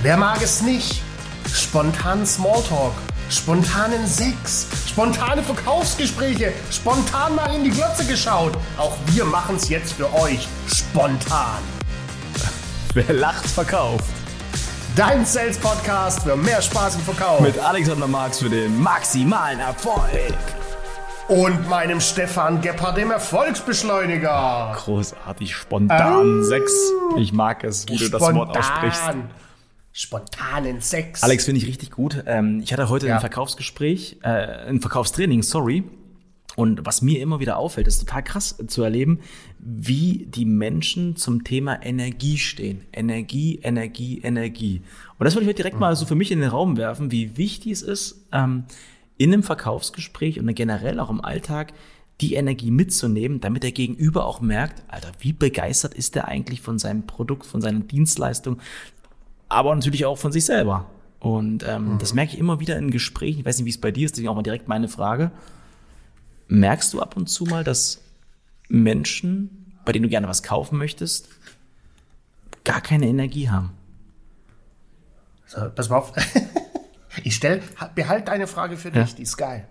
Wer mag es nicht? Spontan Smalltalk, spontanen Sex, spontane Verkaufsgespräche, spontan mal in die Glotze geschaut. Auch wir machen es jetzt für euch spontan. Wer lacht, verkauft. Dein Sales Podcast für mehr Spaß im Verkauf. Mit Alexander Marx für den maximalen Erfolg. Und meinem Stefan Gebhardt, dem Erfolgsbeschleuniger. Großartig, spontan Sex. Ich mag es, wie du das Wort aussprichst. Spontanen Sex. Alex, finde ich richtig gut. Ähm, ich hatte heute ja. ein Verkaufsgespräch, äh, ein Verkaufstraining, sorry. Und was mir immer wieder auffällt, ist total krass zu erleben, wie die Menschen zum Thema Energie stehen. Energie, Energie, Energie. Und das würde ich heute direkt mal so für mich in den Raum werfen, wie wichtig es ist, ähm, in einem Verkaufsgespräch und generell auch im Alltag die Energie mitzunehmen, damit der Gegenüber auch merkt, Alter, wie begeistert ist der eigentlich von seinem Produkt, von seiner Dienstleistung, aber natürlich auch von sich selber. Und ähm, mhm. das merke ich immer wieder in Gesprächen. Ich weiß nicht, wie es bei dir ist, deswegen auch mal direkt meine Frage. Merkst du ab und zu mal, dass Menschen, bei denen du gerne was kaufen möchtest, gar keine Energie haben? So, pass mal auf. ich stell, behalte deine Frage für dich, ja. die ist geil.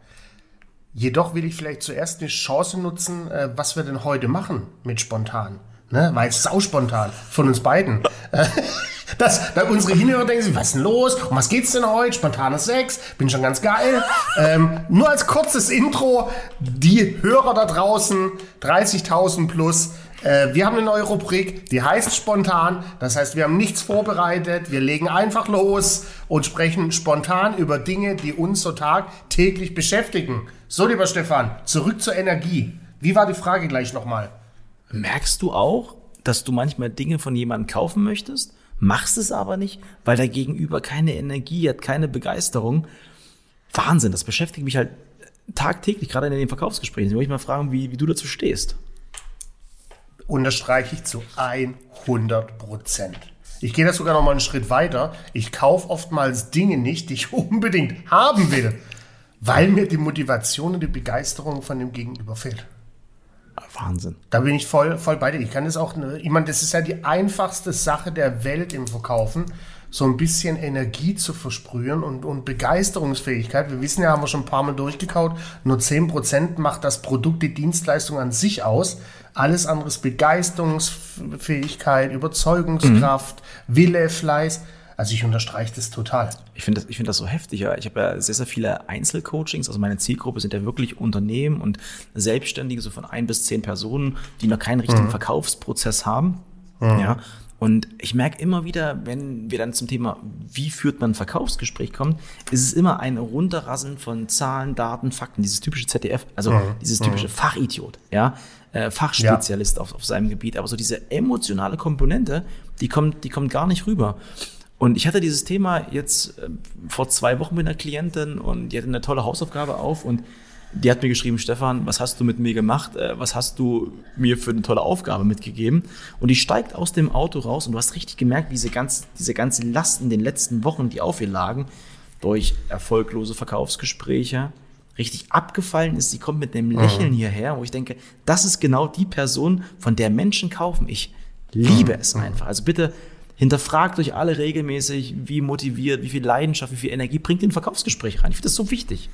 Jedoch will ich vielleicht zuerst eine Chance nutzen, äh, was wir denn heute machen mit spontan. Ne? Weil es sau spontan von uns beiden. dass da unsere Hinhörer denken sich, was ist denn los? Um was geht's denn heute? Spontanes Sex, bin schon ganz geil. ähm, nur als kurzes Intro, die Hörer da draußen, 30.000 plus, äh, wir haben eine neue Rubrik, die heißt spontan. Das heißt, wir haben nichts vorbereitet. Wir legen einfach los und sprechen spontan über Dinge, die uns so tagtäglich beschäftigen. So, lieber Stefan, zurück zur Energie. Wie war die Frage gleich nochmal? Merkst du auch, dass du manchmal Dinge von jemandem kaufen möchtest machst es aber nicht, weil der Gegenüber keine Energie hat, keine Begeisterung. Wahnsinn, das beschäftigt mich halt tagtäglich, gerade in den Verkaufsgesprächen. Ich wollte ich mal fragen, wie, wie du dazu stehst. Unterstreiche ich zu 100 Prozent. Ich gehe da sogar noch mal einen Schritt weiter. Ich kaufe oftmals Dinge nicht, die ich unbedingt haben will, weil mir die Motivation und die Begeisterung von dem Gegenüber fehlt. Wahnsinn. Da bin ich voll, voll bei dir. Ich kann das auch, ich meine, das ist ja die einfachste Sache der Welt im Verkaufen, so ein bisschen Energie zu versprühen und, und Begeisterungsfähigkeit. Wir wissen ja, haben wir schon ein paar Mal durchgekaut, nur 10% macht das Produkt, die Dienstleistung an sich aus. Alles andere ist Begeisterungsfähigkeit, Überzeugungskraft, mhm. Wille, Fleiß. Also ich unterstreiche das total. Ich finde das, ich finde das so heftig. Ja. Ich habe ja sehr, sehr viele Einzelcoachings. Also meine Zielgruppe sind ja wirklich Unternehmen und Selbstständige, so von ein bis zehn Personen, die noch keinen richtigen mhm. Verkaufsprozess haben. Mhm. Ja. Und ich merke immer wieder, wenn wir dann zum Thema, wie führt man ein Verkaufsgespräch kommen, ist es immer ein Runterrasseln von Zahlen, Daten, Fakten, dieses typische ZDF, also mhm. dieses typische mhm. Fachidiot, ja, äh, Fachspezialist ja. Auf, auf seinem Gebiet. Aber so diese emotionale Komponente, die kommt, die kommt gar nicht rüber. Und ich hatte dieses Thema jetzt äh, vor zwei Wochen mit einer Klientin und die hatte eine tolle Hausaufgabe auf und die hat mir geschrieben, Stefan, was hast du mit mir gemacht? Äh, was hast du mir für eine tolle Aufgabe mitgegeben? Und die steigt aus dem Auto raus und du hast richtig gemerkt, wie diese ganze, diese ganze Last in den letzten Wochen, die auf ihr lagen, durch erfolglose Verkaufsgespräche, richtig abgefallen ist. Sie kommt mit einem Lächeln mhm. hierher, wo ich denke, das ist genau die Person, von der Menschen kaufen. Ich liebe mhm. es einfach. Also bitte hinterfragt euch alle regelmäßig, wie motiviert, wie viel Leidenschaft, wie viel Energie bringt ein Verkaufsgespräch rein. Ich finde das so wichtig.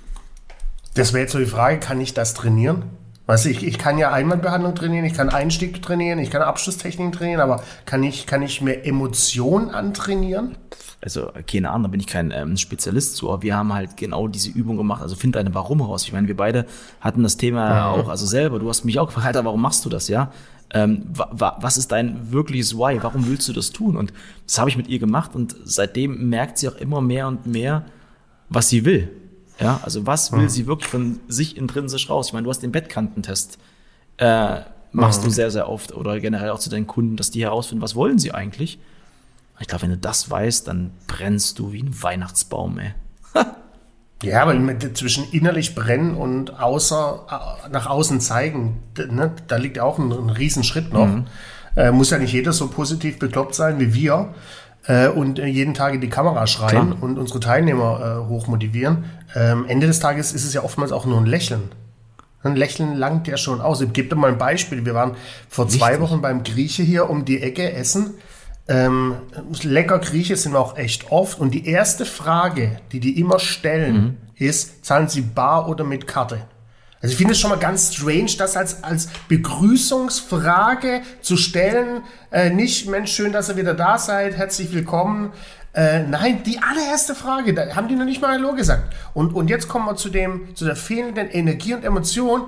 Das wäre jetzt so die Frage, kann ich das trainieren? Weißt du, ich, ich kann ja Einwandbehandlung trainieren, ich kann Einstieg trainieren, ich kann Abschlusstechniken trainieren, aber kann ich, kann ich mehr Emotionen antrainieren? Also, keine Ahnung, da bin ich kein ähm, Spezialist zu, aber wir haben halt genau diese Übung gemacht. Also, find deine Warum raus. Ich meine, wir beide hatten das Thema ja. auch, also selber. Du hast mich auch gefragt, Alter, warum machst du das, ja? ähm, wa, wa, was ist dein wirkliches Why? Warum willst du das tun? Und das habe ich mit ihr gemacht und seitdem merkt sie auch immer mehr und mehr, was sie will. Ja, also was will mhm. sie wirklich von sich intrinsisch raus? Ich meine, du hast den Bettkantentest, äh, machst mhm. du sehr, sehr oft oder generell auch zu deinen Kunden, dass die herausfinden, was wollen sie eigentlich? Ich glaube, wenn du das weißt, dann brennst du wie ein Weihnachtsbaum, ey. Ja, aber zwischen innerlich brennen und außer, äh, nach außen zeigen, ne, da liegt auch ein, ein Riesenschritt noch. Mhm. Äh, muss ja nicht jeder so positiv bekloppt sein wie wir äh, und äh, jeden Tag in die Kamera schreien Klar. und unsere Teilnehmer äh, hochmotivieren. Ähm, Ende des Tages ist es ja oftmals auch nur ein Lächeln. Ein Lächeln langt ja schon aus. Ich gebe dir mal ein Beispiel. Wir waren vor zwei Wochen beim Grieche hier um die Ecke essen. Ähm, lecker Grieche sind wir auch echt oft. Und die erste Frage, die die immer stellen, mhm. ist, zahlen Sie bar oder mit Karte? Also ich finde es schon mal ganz strange, das als, als Begrüßungsfrage zu stellen. Äh, nicht, Mensch, schön, dass ihr wieder da seid, herzlich willkommen. Äh, nein, die allererste Frage, da haben die noch nicht mal Hallo gesagt. Und, und jetzt kommen wir zu, dem, zu der fehlenden Energie und Emotion.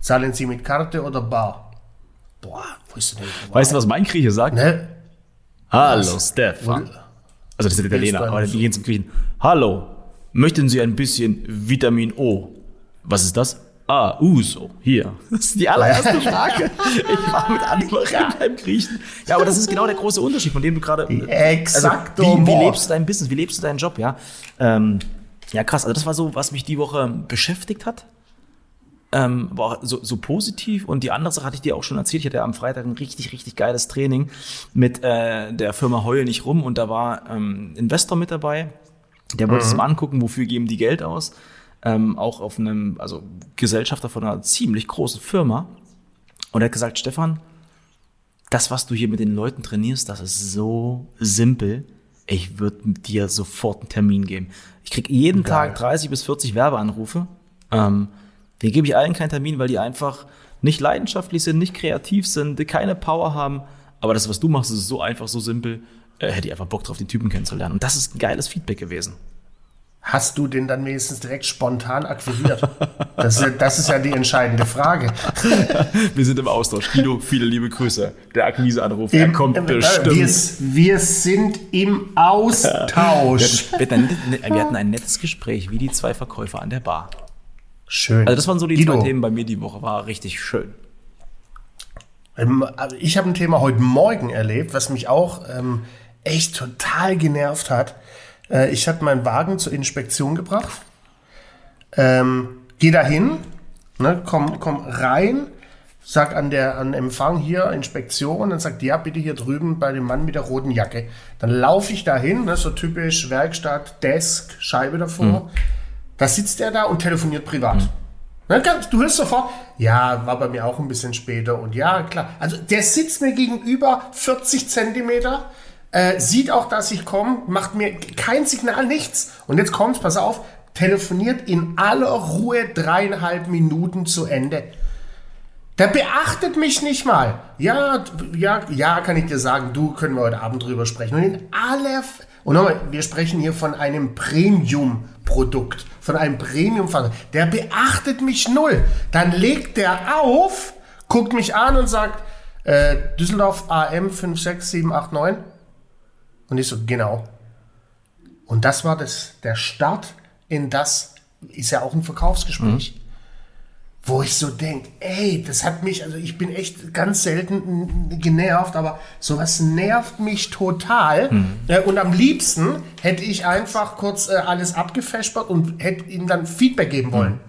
Zahlen Sie mit Karte oder Bar? Boah, wo ist denn Weißt du, was mein Grieche sagt? Ne? Hallo? Stefan. Also das ist der Italiener, aber die gehen zum Griechen. Hallo, möchten Sie ein bisschen Vitamin O? Was ist das? Ah, Uso, hier. Das ist die allererste Frage. ich war mit anderen beim Griechen. Ja, aber das ist genau der große Unterschied, von dem du gerade. Exakt. Also, wie, wie, lebst du dein Business? Wie lebst du deinen Job? Ja, ähm, ja, krass. Also das war so, was mich die Woche beschäftigt hat. Ähm, war so, so positiv. Und die andere Sache hatte ich dir auch schon erzählt. Ich hatte ja am Freitag ein richtig, richtig geiles Training mit äh, der Firma Heul nicht rum. Und da war ähm, Investor mit dabei. Der wollte mhm. es mal angucken, wofür geben die Geld aus ähm, auch auf einem, also Gesellschafter von einer ziemlich großen Firma. Und er hat gesagt, Stefan, das, was du hier mit den Leuten trainierst, das ist so simpel. Ich würde dir sofort einen Termin geben. Ich krieg jeden Geil. Tag 30 bis 40 Werbeanrufe. Ähm, den gebe ich allen keinen Termin, weil die einfach nicht leidenschaftlich sind, nicht kreativ sind, keine Power haben. Aber das, was du machst, ist so einfach, so simpel. Äh, hätte ich einfach Bock drauf, den Typen kennenzulernen. Und das ist ein geiles Feedback gewesen. Hast du den dann wenigstens direkt spontan akquiriert? Das ist, ja, das ist ja die entscheidende Frage. Wir sind im Austausch. Guido, viele liebe Grüße. Der Akquiseanruf, er kommt im, bestimmt. Wir, wir, sind im Austausch. Wir, hatten ein nettes Gespräch, wie die zwei Verkäufer an der Bar. Schön. Also das waren so die Guido. zwei Themen bei mir die Woche. War richtig schön. Ähm, also ich habe ein Thema heute Morgen erlebt, was mich auch ähm, echt total genervt hat. Äh, ich habe meinen Wagen zur Inspektion gebracht. Ähm, geh da hin, ne, komm, komm rein, sag an der an Empfang hier Inspektion, dann sagt ja bitte hier drüben bei dem Mann mit der roten Jacke. Dann laufe ich da hin, ne, so typisch Werkstatt, Desk, Scheibe davor. Mhm. Da sitzt er da und telefoniert privat. Mhm. Ne, du hörst sofort, ja, war bei mir auch ein bisschen später und ja, klar. Also der sitzt mir gegenüber 40 Zentimeter äh, sieht auch, dass ich komme, macht mir kein Signal, nichts. Und jetzt kommt's, pass auf, telefoniert in aller Ruhe dreieinhalb Minuten zu Ende. Der beachtet mich nicht mal. Ja, ja, ja, kann ich dir sagen, du können wir heute Abend drüber sprechen. Und in aller, und nochmal, wir sprechen hier von einem Premium-Produkt, von einem Premium-Fahrer. Der beachtet mich null. Dann legt der auf, guckt mich an und sagt, äh, Düsseldorf AM 56789. Und ich so, genau. Und das war das, der Start in das, ist ja auch ein Verkaufsgespräch. Mhm. Wo ich so denke, ey, das hat mich, also ich bin echt ganz selten genervt, aber sowas nervt mich total. Mhm. Und am liebsten hätte ich einfach kurz äh, alles abgefespert und hätte ihm dann Feedback geben wollen. Mhm.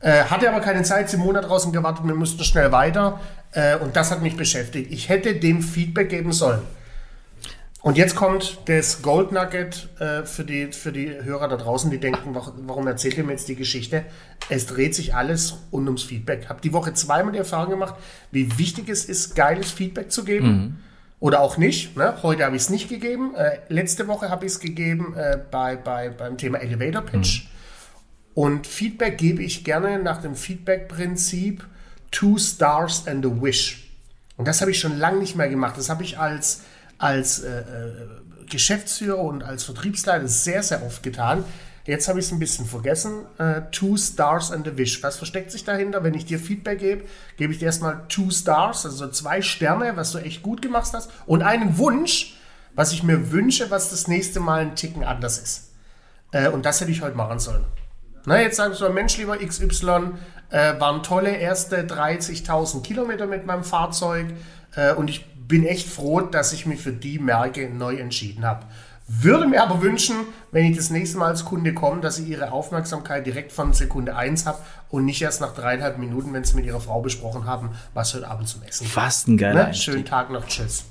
Äh, hatte aber keine Zeit, Simone draußen gewartet, wir mussten schnell weiter. Äh, und das hat mich beschäftigt. Ich hätte dem Feedback geben sollen. Und jetzt kommt das Gold Nugget äh, für, die, für die Hörer da draußen, die denken, warum erzählt ihr mir jetzt die Geschichte? Es dreht sich alles rund ums Feedback. Habe die Woche zweimal die Erfahrung gemacht, wie wichtig es ist, geiles Feedback zu geben. Mhm. Oder auch nicht. Ne? Heute habe ich es nicht gegeben. Äh, letzte Woche habe ich es gegeben äh, bei, bei, beim Thema Elevator Pitch. Mhm. Und Feedback gebe ich gerne nach dem Feedback-Prinzip Two Stars and a Wish. Und das habe ich schon lange nicht mehr gemacht. Das habe ich als als äh, äh, Geschäftsführer und als Vertriebsleiter sehr, sehr oft getan. Jetzt habe ich es ein bisschen vergessen. Äh, two Stars and a Wish. Was versteckt sich dahinter? Wenn ich dir Feedback gebe, gebe ich dir erstmal Two Stars, also zwei Sterne, was du echt gut gemacht hast, und einen Wunsch, was ich mir wünsche, was das nächste Mal ein Ticken anders ist. Äh, und das hätte ich heute machen sollen. Na, jetzt sagst du, Mensch, lieber XY, äh, waren tolle erste 30.000 Kilometer mit meinem Fahrzeug äh, und ich bin echt froh, dass ich mich für die Marke neu entschieden habe. Würde mir aber wünschen, wenn ich das nächste Mal als Kunde komme, dass ich ihre Aufmerksamkeit direkt von Sekunde 1 habe und nicht erst nach dreieinhalb Minuten, wenn sie mit ihrer Frau besprochen haben, was heute Abend zum Essen Fast ein geiler ne? Schönen Tag noch, tschüss.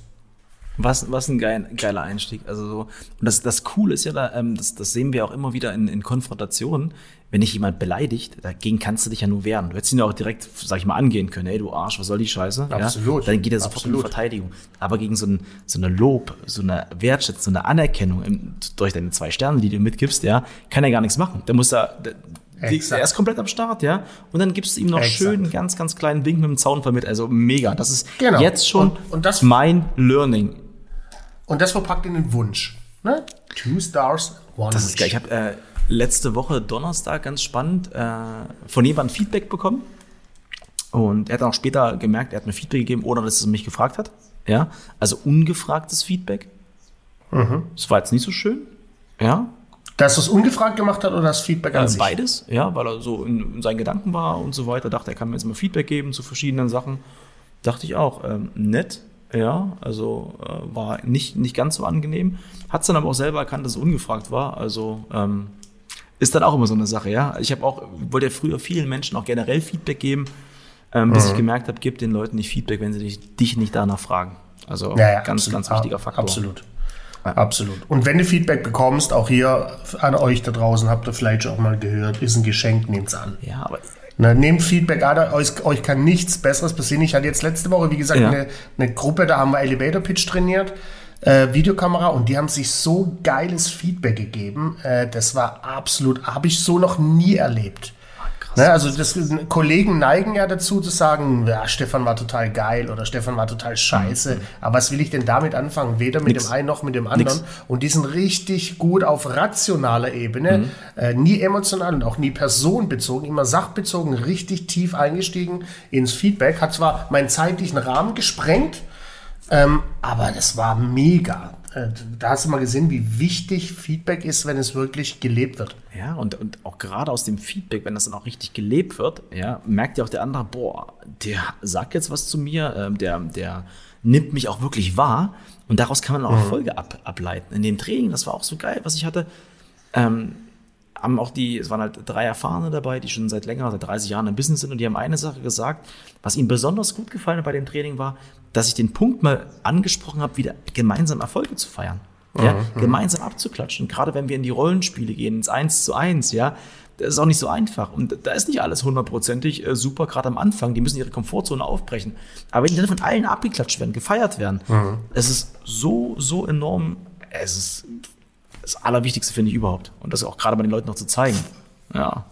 Was, was ein geil, geiler Einstieg. Also so, und das, das Coole ist ja da, ähm, das, das sehen wir auch immer wieder in, in Konfrontationen. Wenn dich jemand beleidigt, dagegen kannst du dich ja nur wehren. Du hättest ihn ja auch direkt, sag ich mal, angehen können. Ey, du Arsch, was soll die Scheiße? Absolut. Ja? Dann geht er sofort Absolut. in Verteidigung. Aber gegen so, ein, so eine Lob, so eine Wertschätzung, so eine Anerkennung im, durch deine zwei Sterne, die du mitgibst, ja, kann er gar nichts machen. Der muss da, der, er ist komplett am Start, ja. Und dann gibst du ihm noch Exakt. schön einen ganz, ganz kleinen Wink mit dem Zaunfall mit. Also mega. Das ist genau. jetzt schon und, und das, mein Learning. Und das verpackt in den Wunsch. Ne? Two Stars, One Das ist geil. Ich habe äh, letzte Woche Donnerstag ganz spannend äh, von jemandem Feedback bekommen. Und er hat auch später gemerkt, er hat mir Feedback gegeben, ohne dass er mich gefragt hat. Ja, also ungefragtes Feedback. Mhm. Das war jetzt nicht so schön. Ja, dass er es ungefragt gemacht hat oder das Feedback an äh, sich? Beides, ja, weil er so in, in, seinen Gedanken war und so weiter. Dachte, er kann mir jetzt mal Feedback geben zu verschiedenen Sachen. Dachte ich auch, ähm, nett, ja, also äh, war nicht, nicht ganz so angenehm. Hat es dann aber auch selber erkannt, dass es ungefragt war. Also ähm, ist dann auch immer so eine Sache, ja. Ich habe auch, wollte ja früher vielen Menschen auch generell Feedback geben, ähm, bis mhm. ich gemerkt habe, gib den Leuten nicht Feedback, wenn sie dich, dich nicht danach fragen. Also ja, ja, ganz, absolut, ganz wichtiger Faktor. Absolut. Absolut. Und wenn du Feedback bekommst, auch hier an euch da draußen, habt ihr vielleicht auch mal gehört, ist ein Geschenk, nehmt es an. Ja, aber na, nehmt Feedback an, euch, euch, kann nichts Besseres passieren. Ich hatte jetzt letzte Woche, wie gesagt, ja. eine, eine, Gruppe, da haben wir Elevator Pitch trainiert, äh, Videokamera, und die haben sich so geiles Feedback gegeben. Äh, das war absolut, habe ich so noch nie erlebt. Ne, also das, Kollegen neigen ja dazu zu sagen, ja, Stefan war total geil oder Stefan war total scheiße. Mhm. Aber was will ich denn damit anfangen? Weder mit Nix. dem einen noch mit dem anderen. Nix. Und die sind richtig gut auf rationaler Ebene, mhm. äh, nie emotional und auch nie personenbezogen, immer sachbezogen, richtig tief eingestiegen ins Feedback. Hat zwar meinen zeitlichen Rahmen gesprengt, ähm, aber das war mega. Äh, da hast du mal gesehen, wie wichtig Feedback ist, wenn es wirklich gelebt wird. Ja, und, und auch gerade aus dem Feedback, wenn das dann auch richtig gelebt wird, ja, merkt ja auch der andere, boah, der sagt jetzt was zu mir, äh, der, der nimmt mich auch wirklich wahr. Und daraus kann man auch mhm. Erfolge ab, ableiten. In dem Training, das war auch so geil, was ich hatte. Ähm, haben auch die, es waren halt drei Erfahrene dabei, die schon seit länger, seit 30 Jahren im Business sind und die haben eine Sache gesagt, was ihnen besonders gut gefallen hat bei dem Training war, dass ich den Punkt mal angesprochen habe, wieder gemeinsam Erfolge zu feiern. Ja, mhm. gemeinsam abzuklatschen. Gerade wenn wir in die Rollenspiele gehen, ins Eins zu eins, ja, das ist auch nicht so einfach. Und da ist nicht alles hundertprozentig äh, super, gerade am Anfang. Die müssen ihre Komfortzone aufbrechen. Aber wenn die dann von allen abgeklatscht werden, gefeiert werden, mhm. es ist so, so enorm, es ist das Allerwichtigste, finde ich überhaupt. Und das auch gerade bei den Leuten noch zu zeigen. Ja.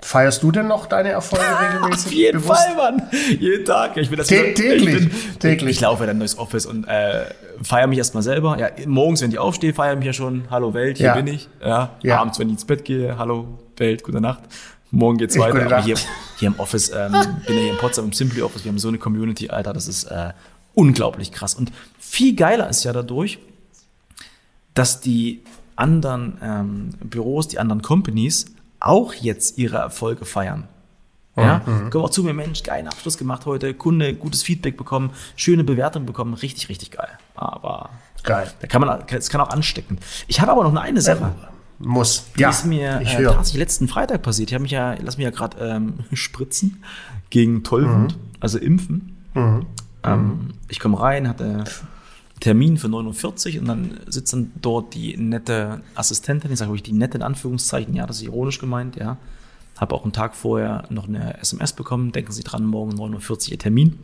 Feierst du denn noch deine Erfolge regelmäßig? Auf jeden bewusst? Fall, Mann. Jeden Tag. Ich bin das Tä täglich. Ich, bin, täglich. ich laufe ein neues Office und äh, feiere mich erstmal selber. Ja, morgens, wenn ich aufstehe, feiere ich mich ja schon. Hallo Welt, hier ja. bin ich. Ja. ja. Abends, wenn ich ins Bett gehe, hallo Welt, gute Nacht. Morgen geht's weiter. Aber hier, hier im Office, ähm, bin ja hier in Potsdam im Simply Office, wir haben so eine Community, Alter, das ist äh, unglaublich krass. Und viel geiler ist ja dadurch, dass die anderen ähm, Büros, die anderen Companies auch jetzt ihre Erfolge feiern. Ja, mhm. komm auch zu mir, Mensch, geilen Abschluss gemacht heute, Kunde, gutes Feedback bekommen, schöne Bewertung bekommen, richtig, richtig geil. Aber geil. Da kann man, es kann auch anstecken. Ich habe aber noch eine Sache. Ja, muss. Die ja, ist mir ich äh, tatsächlich letzten Freitag passiert. Ich habe mich ja, lass mich ja gerade ähm, spritzen gegen Tollwut, mhm. also impfen. Mhm. Ähm, ich komme rein, hatte Termin für 49 und dann sitzt dann dort die nette Assistentin, ich sage wirklich die nette in Anführungszeichen, ja, das ist ironisch gemeint, ja. Habe auch einen Tag vorher noch eine SMS bekommen, denken Sie dran, morgen 49 Ihr Termin.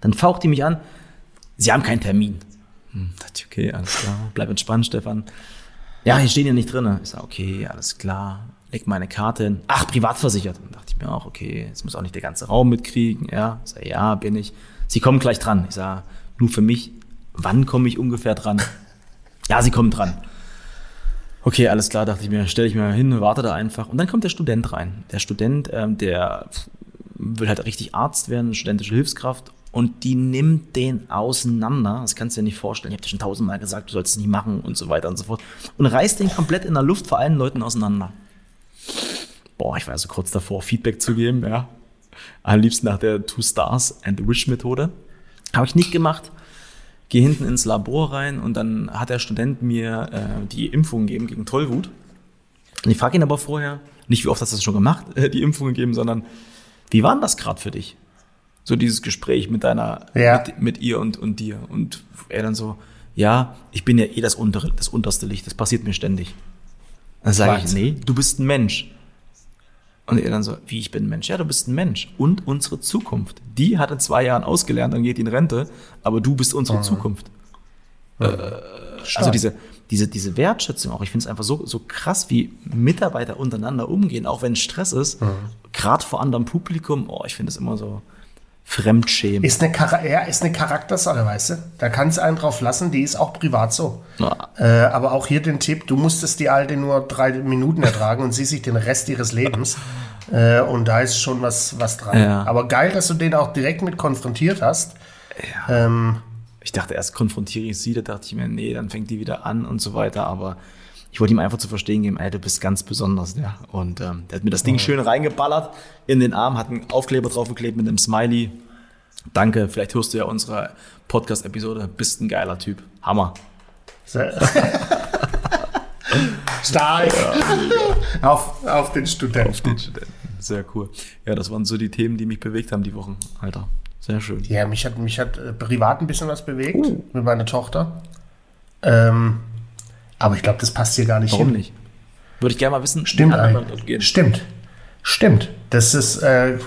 Dann faucht die mich an, Sie haben keinen Termin. Hm, okay, alles klar, bleib entspannt, Stefan. Ja, hier stehen ja nicht drin. Ich sage, okay, alles klar, leg meine Karte hin. Ach, privatversichert. Dann dachte ich mir auch, okay, jetzt muss auch nicht der ganze Raum mitkriegen. Ja, ich sage, ja, bin ich. Sie kommen gleich dran. Ich sage, nur für mich wann komme ich ungefähr dran? Ja, sie kommen dran. Okay, alles klar, dachte ich mir, stelle ich mir hin, warte da einfach. Und dann kommt der Student rein. Der Student, ähm, der will halt richtig Arzt werden, studentische Hilfskraft. Und die nimmt den auseinander. Das kannst du dir nicht vorstellen. Ich habe dir schon tausendmal gesagt, du sollst es nicht machen und so weiter und so fort. Und reißt den komplett in der Luft vor allen Leuten auseinander. Boah, ich war also kurz davor, Feedback zu geben, ja. Am liebsten nach der Two Stars and Wish Methode. Habe ich nicht gemacht gehe hinten ins Labor rein und dann hat der Student mir äh, die Impfung gegeben gegen Tollwut. Und ich frage ihn aber vorher, nicht wie oft hast du das schon gemacht, äh, die Impfung gegeben, sondern wie war denn das gerade für dich? So dieses Gespräch mit deiner, Ja. mit, mit ihr und, und dir. Und er dann so, ja, ich bin ja eh das, untere, das unterste Licht, das passiert mir ständig. Dann sage ich, nee, du bist ein Mensch. Und er dann so, wie ich bin ein Mensch? Ja, du bist ein Mensch. Und unsere Zukunft. Die hat in zwei Jahren ausgelernt, dann geht in Rente, aber du bist unsere Zukunft. Also diese, diese, diese Wertschätzung auch, ich finde es einfach so, so krass, wie Mitarbeiter untereinander umgehen, auch wenn Stress ist, gerade vor anderem Publikum, oh, ich finde es immer so Fremdschämen. Ist eine, Chara ja, ist eine Charaktersache, weißt du? Da kannst du einen drauf lassen, die ist auch privat so. Ja. Äh, aber auch hier den Tipp, du musstest die Alte nur drei Minuten ertragen und sie sich den Rest ihres Lebens. Äh, und da ist schon was, was dran. Ja. Aber geil, dass du den auch direkt mit konfrontiert hast. Ähm, Ich dachte erst konfrontiere ich sie, da dachte ich mir, nee, dann fängt die wieder an und so weiter, aber ich wollte ihm einfach zu verstehen geben, ey, du bist ganz besonders, ja. Und ähm, der hat mir das Ding schön reingeballert in den Arm, hat einen Aufkleber draufgeklebt mit einem Smiley. Danke, vielleicht hörst du ja unsere Podcast-Episode, bist ein geiler Typ. Hammer. sehr- Stark. auf, auf den Studenten. Auf den Studenten. Sehr cool. Ja, das waren so die Themen, die mich bewegt haben die Wochen, Alter. Sehr schön. Ja, mich hat, mich hat äh, privat ein bisschen was bewegt mit meiner Tochter. Ähm, aber ich glaube, das passt hier gar nicht Warum hin. nicht? Würde ich gerne mal wissen, Stimmt. Stimmt. Stimmt. Das ist, äh,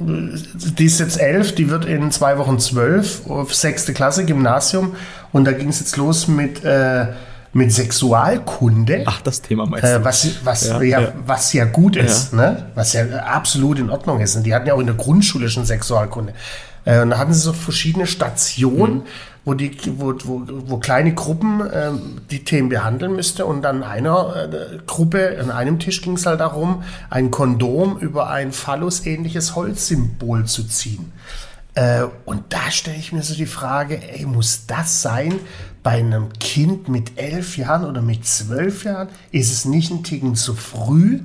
die ist jetzt elf, die wird in zwei Wochen zwölf, auf sechste Klasse, Gymnasium. Und da ging es jetzt los mit, äh, mit Sexualkunde. Ach, das Thema meinst Äh, was, was, Ja, ja, ja. was ja gut ist, ne? was ja absolut in Ordnung ist. Und die hatten ja auch in der Grundschule schon Sexualkunde. Äh, und da hatten sie so verschiedene Stationen, Mhm. wo, die, wo, wo, wo kleine Gruppen ähm, die Themen behandeln müsste. Und an einer äh, Gruppe, an einem Tisch ging es halt darum, ein Kondom über ein phallus-ähnliches Holzsymbol zu ziehen. Äh, und da stelle ich mir so die Frage, ey, muss das sein bei einem Kind mit elf Jahren oder mit zwölf Jahren? Ist es nicht ein Ticken zu früh?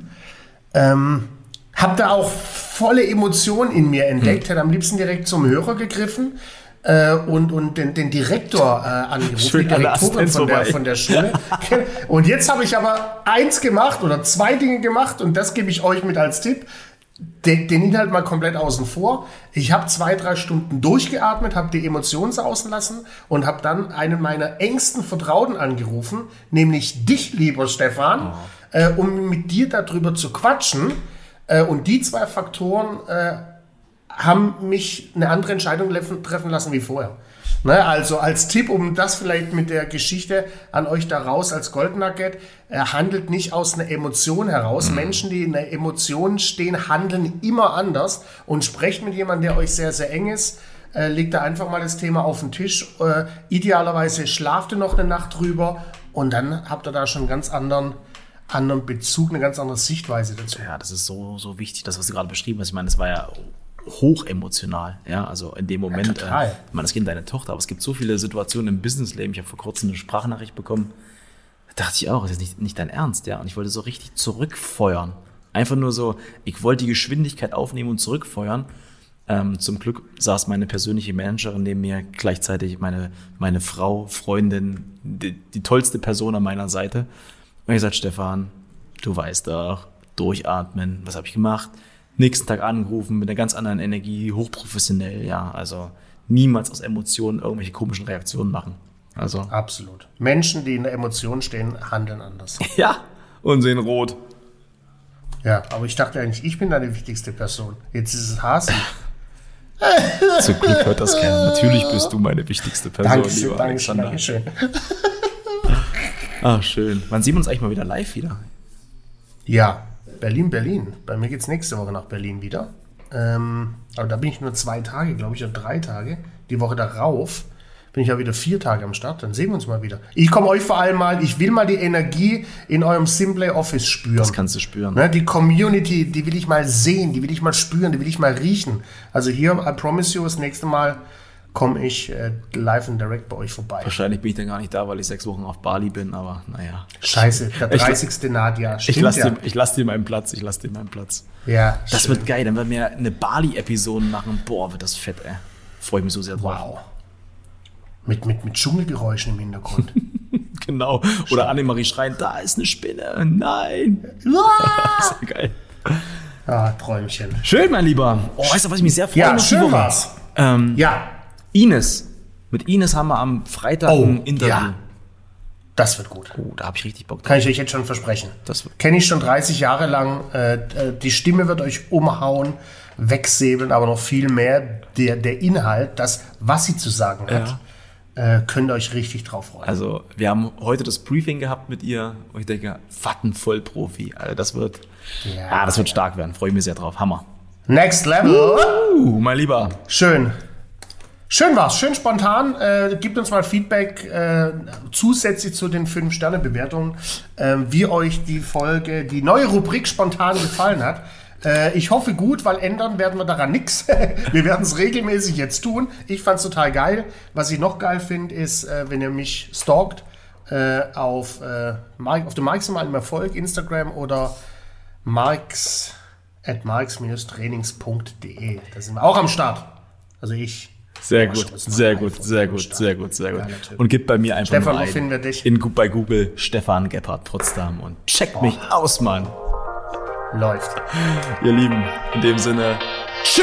Ähm, hab da auch volle Emotionen in mir entdeckt, hätte am liebsten direkt zum Hörer gegriffen äh, und, und den, den Direktor äh, angerufen, Schön die Direktorin von der, von der Schule. und jetzt habe ich aber eins gemacht oder zwei Dinge gemacht und das gebe ich euch mit als Tipp. Den, den Inhalt mal komplett außen vor. Ich habe zwei, drei Stunden durchgeatmet, habe die Emotionen sausen lassen und habe dann einen meiner engsten Vertrauten angerufen, nämlich dich, lieber Stefan, äh, um mit dir darüber zu quatschen. Äh, und die zwei Faktoren äh, haben mich eine andere Entscheidung treffen lassen wie vorher. Ne, also als Tipp, um das vielleicht mit der Geschichte an euch da raus als Goldnugget, er handelt nicht aus einer Emotion heraus. Menschen, die in der Emotion stehen, handeln immer anders und sprecht mit jemandem, der euch sehr, sehr eng ist. Äh, legt da einfach mal das Thema auf den Tisch. Äh, idealerweise schlaft ihr noch eine Nacht drüber und dann habt ihr da schon einen ganz anderen, anderen Bezug, eine ganz andere Sichtweise dazu. Ja, das ist so, so wichtig, das, was du gerade beschrieben hast. Ich meine, das war ja hochemotional. Ja, also in dem Moment, total. äh, ich meine, das Kind deine Tochter, aber es gibt so viele Situationen im Businessleben. Ich habe vor kurzem eine Sprachnachricht bekommen. Da dachte ich auch, das ist nicht, nicht dein Ernst, ja. Und ich wollte so richtig zurückfeuern. Einfach nur so, ich wollte die Geschwindigkeit aufnehmen und zurückfeuern. Ähm, zum Glück saß meine persönliche Managerin neben mir, gleichzeitig meine, meine Frau, Freundin, die, die tollste Person an meiner Seite. Und ich gesagt, Stefan, du weißt doch, durchatmen. Was habe ich gemacht? Nächsten Tag angerufen mit einer ganz anderen Energie, hochprofessionell, ja. Also niemals aus Emotionen irgendwelche komischen Reaktionen machen. Also, Absolut. Menschen, die in der Emotion stehen, handeln anders. ja, und sehen rot. Ja, aber ich dachte eigentlich, ich bin deine wichtigste Person. Jetzt ist es Hasi. Zum Glück hört das keiner. Natürlich bist du meine wichtigste Person, Dankeschön, lieber Dankeschön, Alexander. Dankeschön. Ah, schön. Wann sehen wir uns eigentlich mal wieder live wieder? Ja, Berlin, Berlin. Bei mir geht es nächste Woche nach Berlin wieder. Ähm, aber da bin ich nur zwei Tage, glaube ich, oder drei Tage. Die Woche darauf bin ich ja wieder vier Tage am Start. Dann sehen wir uns mal wieder. Ich komme euch vor allem mal, ich will mal die Energie in eurem Simplay Office spüren. Das kannst du spüren. Ne, die Community, die will ich mal sehen, die will ich mal spüren, die will ich mal riechen. Also hier, I promise you, das nächste Mal komme ich äh, live and direct bei euch vorbei. Wahrscheinlich bin ich dann gar nicht da, weil ich sechs Wochen auf Bali bin, aber naja. Scheiße, der Ich- 30. Nadia. Ich Stimmt lasse ja. dir, ich lass dir meinen Platz, ich lasse dir meinen Platz. Ja, Das schön. wird geil, dann werden wir eine Bali-Episode machen. Boah, wird das fett, ey. Freue mich so sehr drauf. Wow. Mit, mit, mit Dschungelgeräuschen im Hintergrund. Genau. Oder Annemarie schreien, da ist eine Spinne. Nein. Das ist ja geil. ah, Träumchen. Schön, mein Lieber. Oh, weißt du, was ich mich sehr freue? Ja, schön war's. Ähm, Ja, Ines. Mit Ines haben wir am Freitag Oh, ein Interview. ja. das wird gut. Oh, da habe ich richtig Bock drauf. Kann ich euch jetzt schon versprechen. Das Kenne ich schon 30 Jahre lang. Äh, äh, die Stimme wird euch umhauen, wegsäbeln, aber noch viel mehr der, der Inhalt, das, was sie zu sagen hat, äh, könnt ihr euch richtig drauf freuen. Also, wir haben heute das Briefing gehabt mit ihr und ich denke, Fatten Vollprofi. Also, das wird, Ja, ah, das wird stark werden. Freue mich sehr drauf. Hammer. Next Level. Uh, mein Lieber. Schön. Schön war's, schön spontan. Äh, gibt uns mal Feedback äh, zusätzlich zu den 5-Sterne-Bewertungen, äh, wie euch die Folge, die neue Rubrik spontan gefallen hat. Äh, ich hoffe gut, weil ändern werden wir daran nichts. wir werden es regelmäßig jetzt tun. Ich fand's total geil. Was ich noch geil finde, ist, äh, wenn ihr mich stalkt äh, auf, äh, Mike- auf dem maximalen Erfolg, Instagram oder marks at marks-trainings.de. Da sind wir auch am Start. Also ich. Sehr gut, sehr gut, sehr gut, sehr gut, sehr gut. Und gib bei mir einfach Stefan, wo ein. finden wir dich? In, bei Google Stefan Gebhardt Potsdam und checkt mich aus, Mann. Läuft. Ihr Lieben, in dem Sinne, tschö!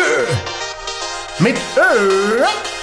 Mit Ö.